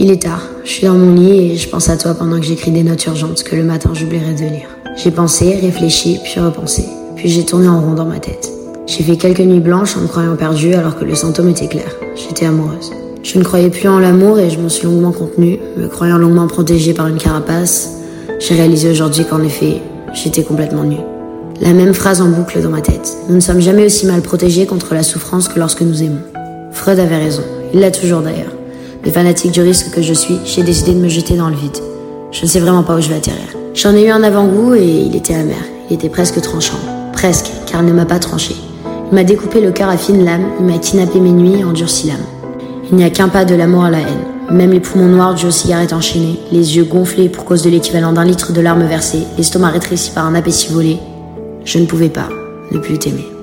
Il est tard, je suis dans mon lit et je pense à toi pendant que j'écris des notes urgentes que le matin j'oublierai de lire. J'ai pensé, réfléchi, puis repensé. Puis j'ai tourné en rond dans ma tête. J'ai fait quelques nuits blanches en me croyant perdue alors que le symptôme était clair. J'étais amoureuse. Je ne croyais plus en l'amour et je m'en suis longuement contenue, me croyant longuement protégée par une carapace. J'ai réalisé aujourd'hui qu'en effet, j'étais complètement nue. La même phrase en boucle dans ma tête. Nous ne sommes jamais aussi mal protégés contre la souffrance que lorsque nous aimons. Freud avait raison. Il l'a toujours d'ailleurs. Mais fanatique du risque que je suis, j'ai décidé de me jeter dans le vide. Je ne sais vraiment pas où je vais atterrir. J'en ai eu un avant-goût et il était amer. Il était presque tranchant. Presque, car il ne m'a pas tranché. Il m'a découpé le cœur à fines lames, il m'a kidnappé mes nuits et endurci l'âme. Il n'y a qu'un pas de l'amour à la haine. Même les poumons noirs du cigarette enchaîné, les yeux gonflés pour cause de l'équivalent d'un litre de larmes versées, l'estomac rétréci par un appétit volé, je ne pouvais pas ne plus t'aimer.